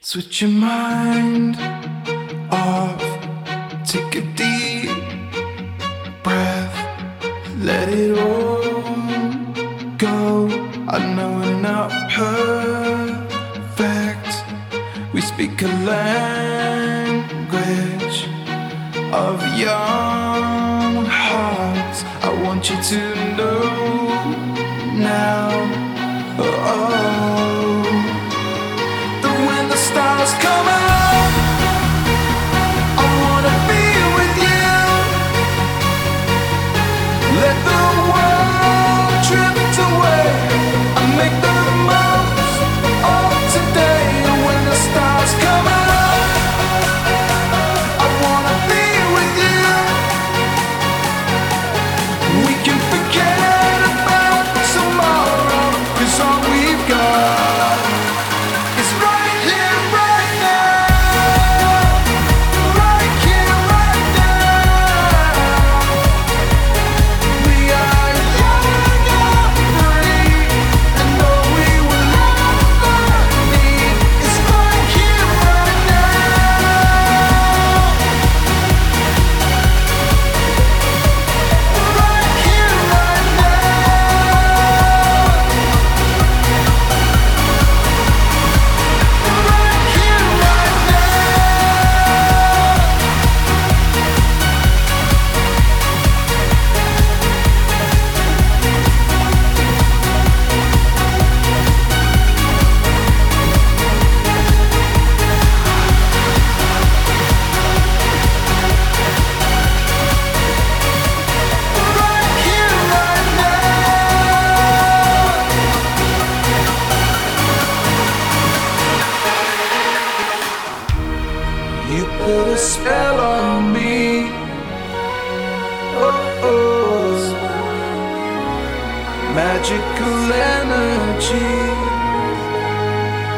Switch your mind off, take a deep breath, let it all go. I know we're not perfect, we speak a language of young. miracle energy.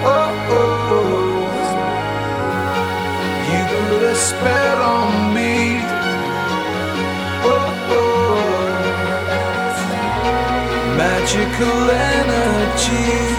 Oh, oh, oh. you put a spell on me. Oh, oh. magical energy.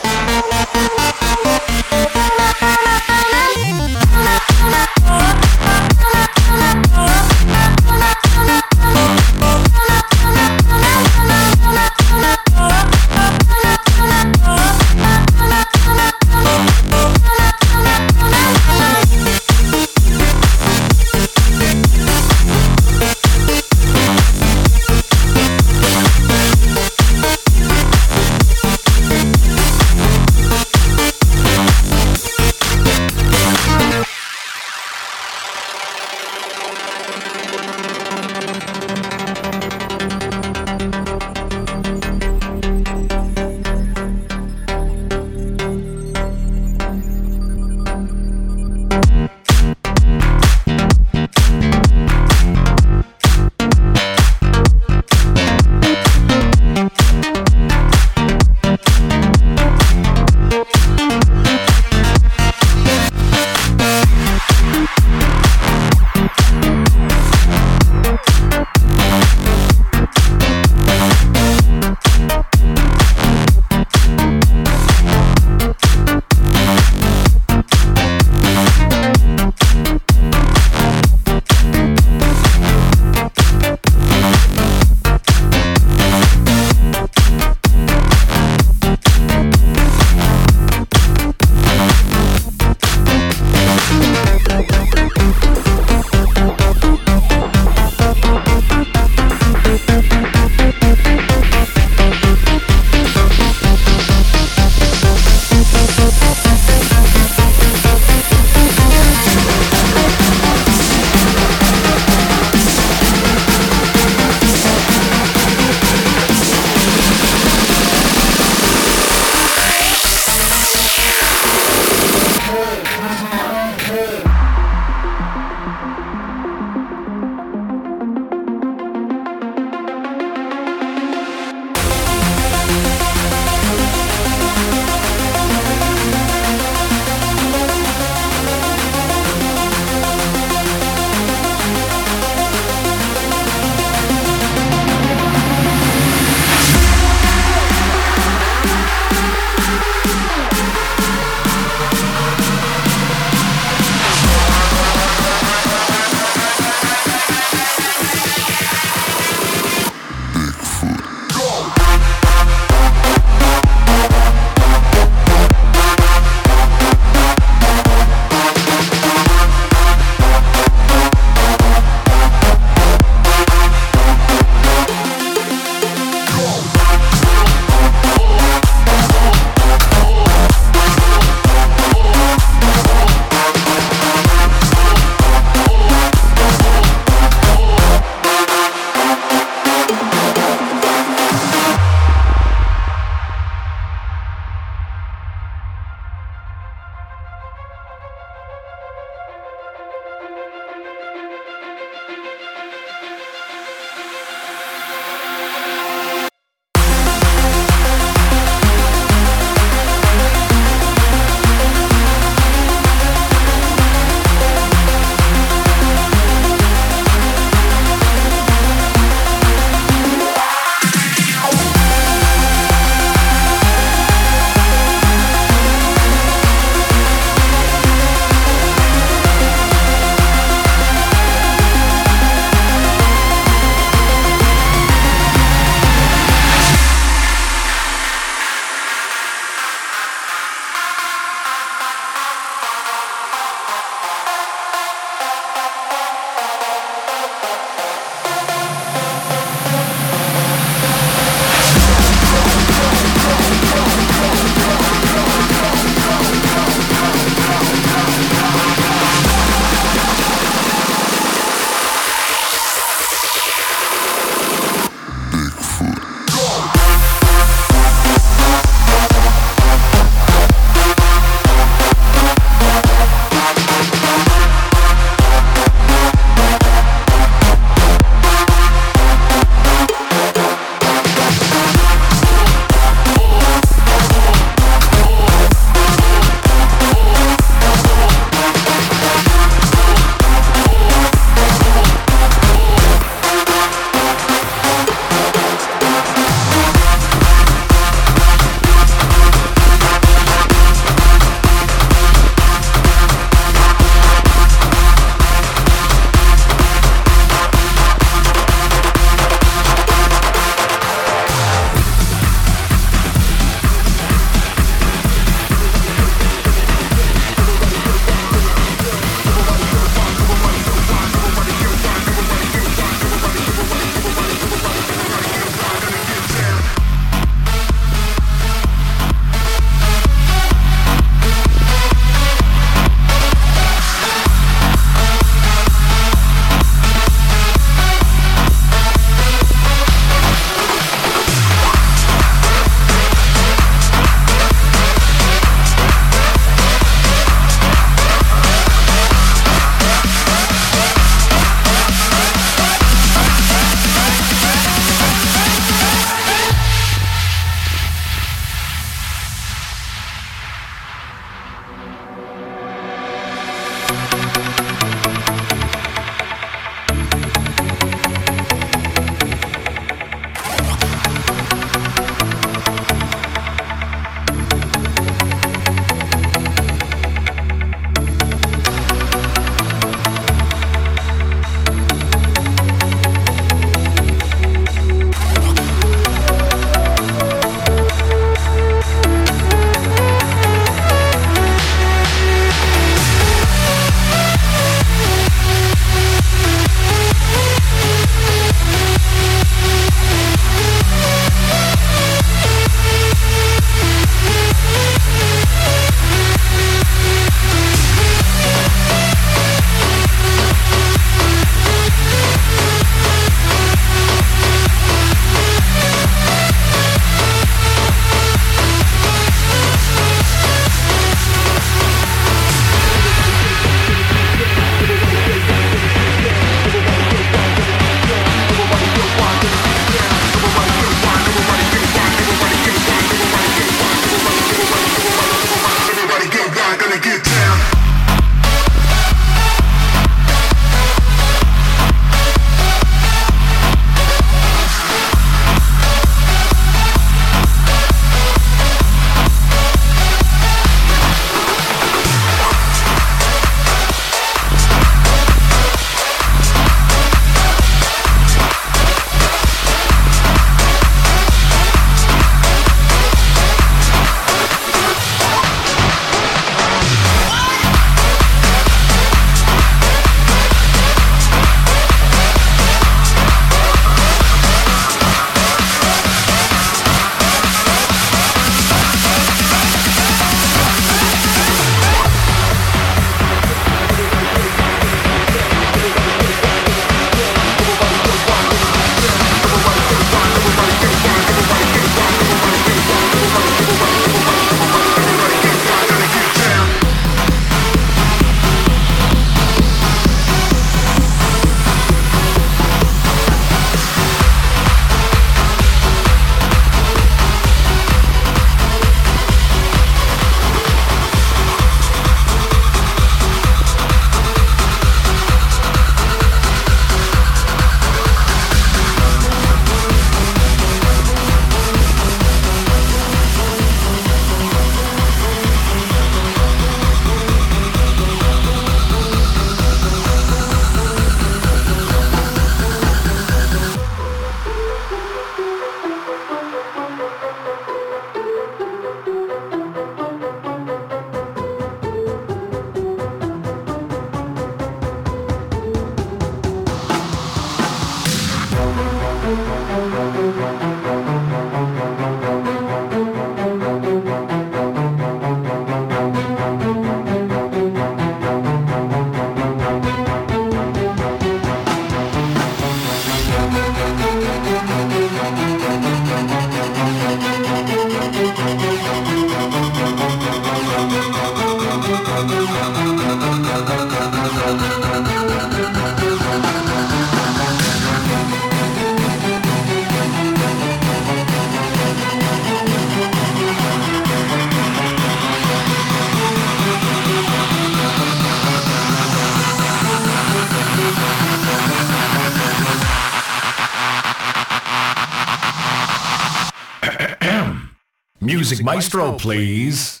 Music Maestro, please.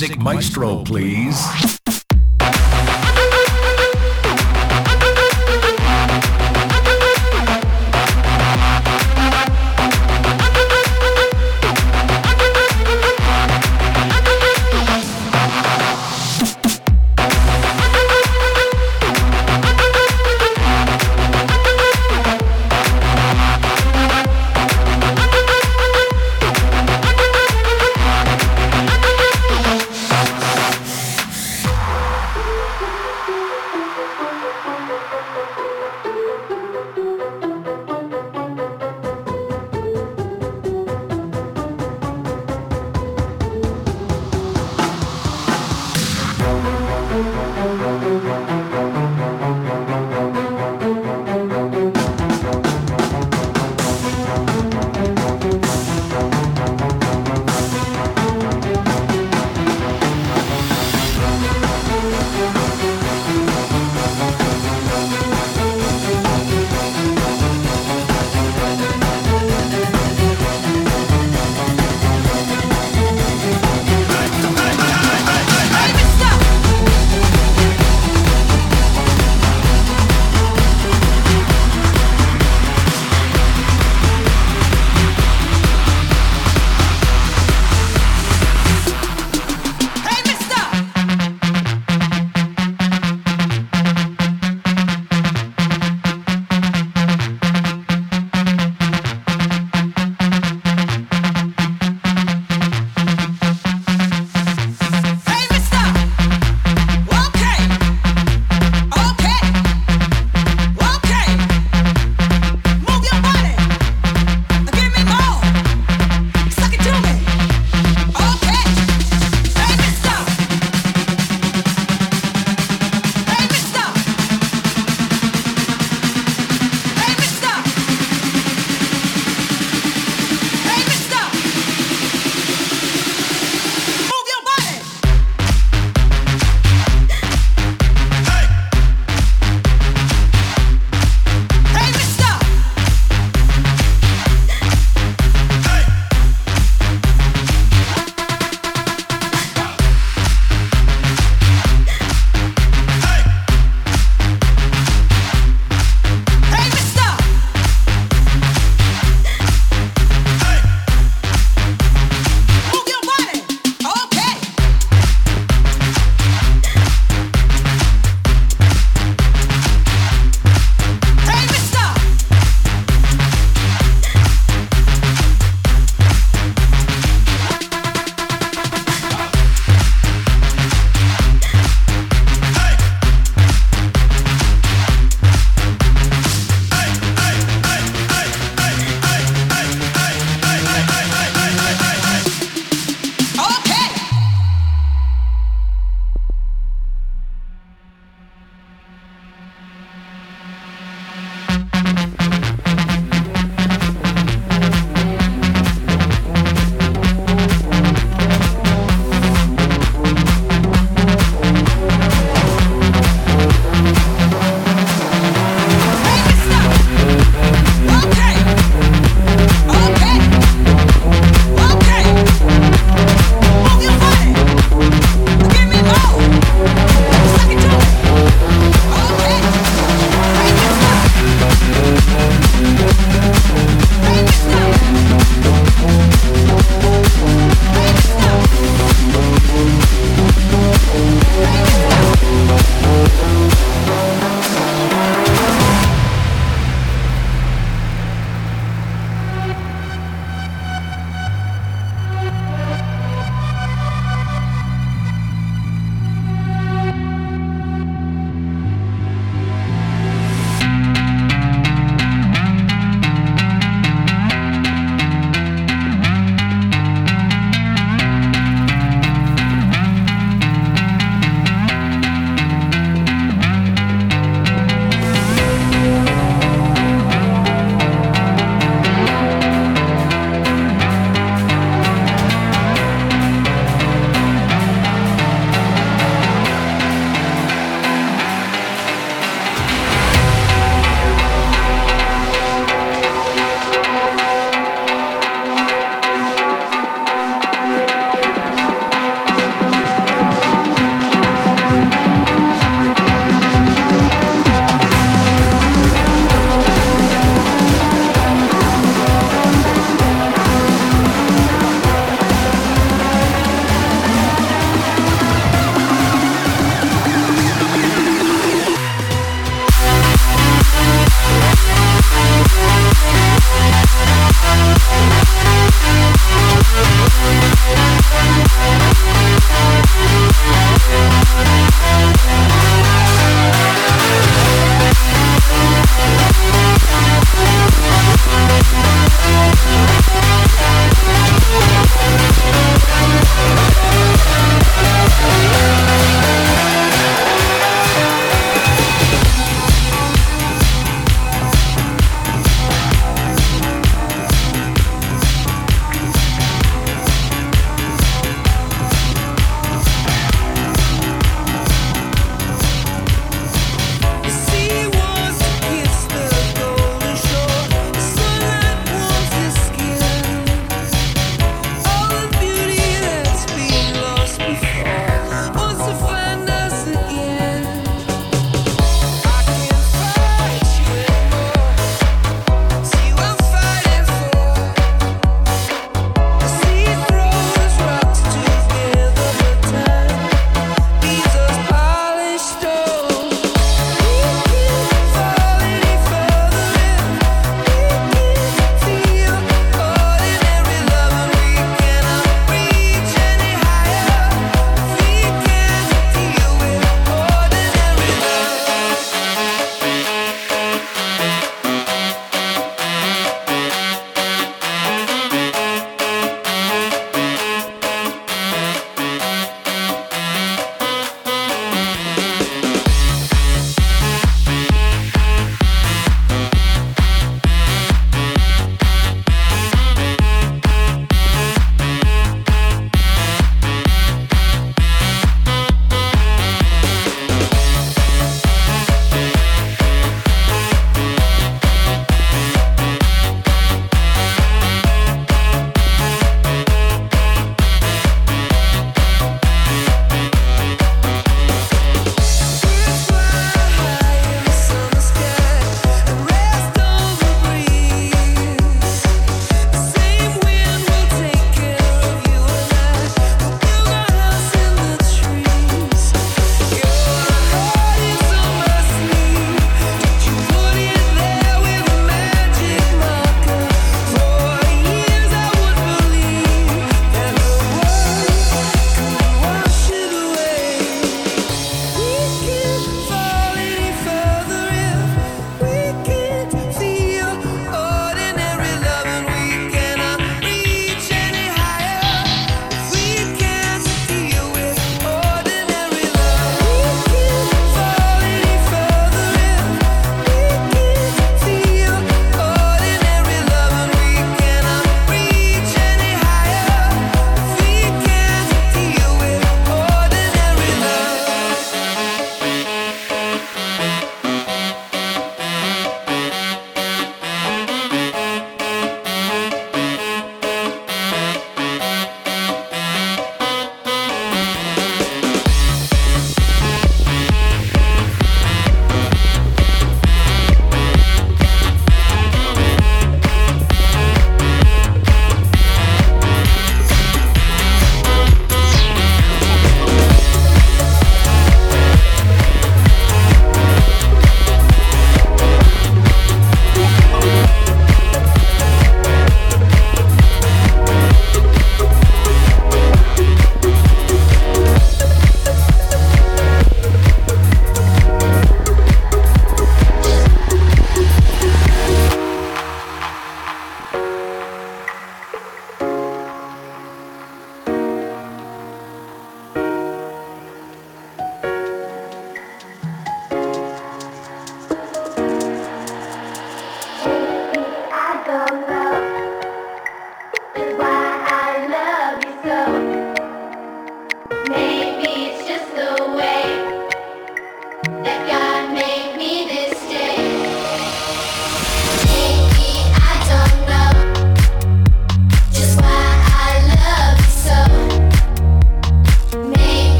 Music Maestro, please.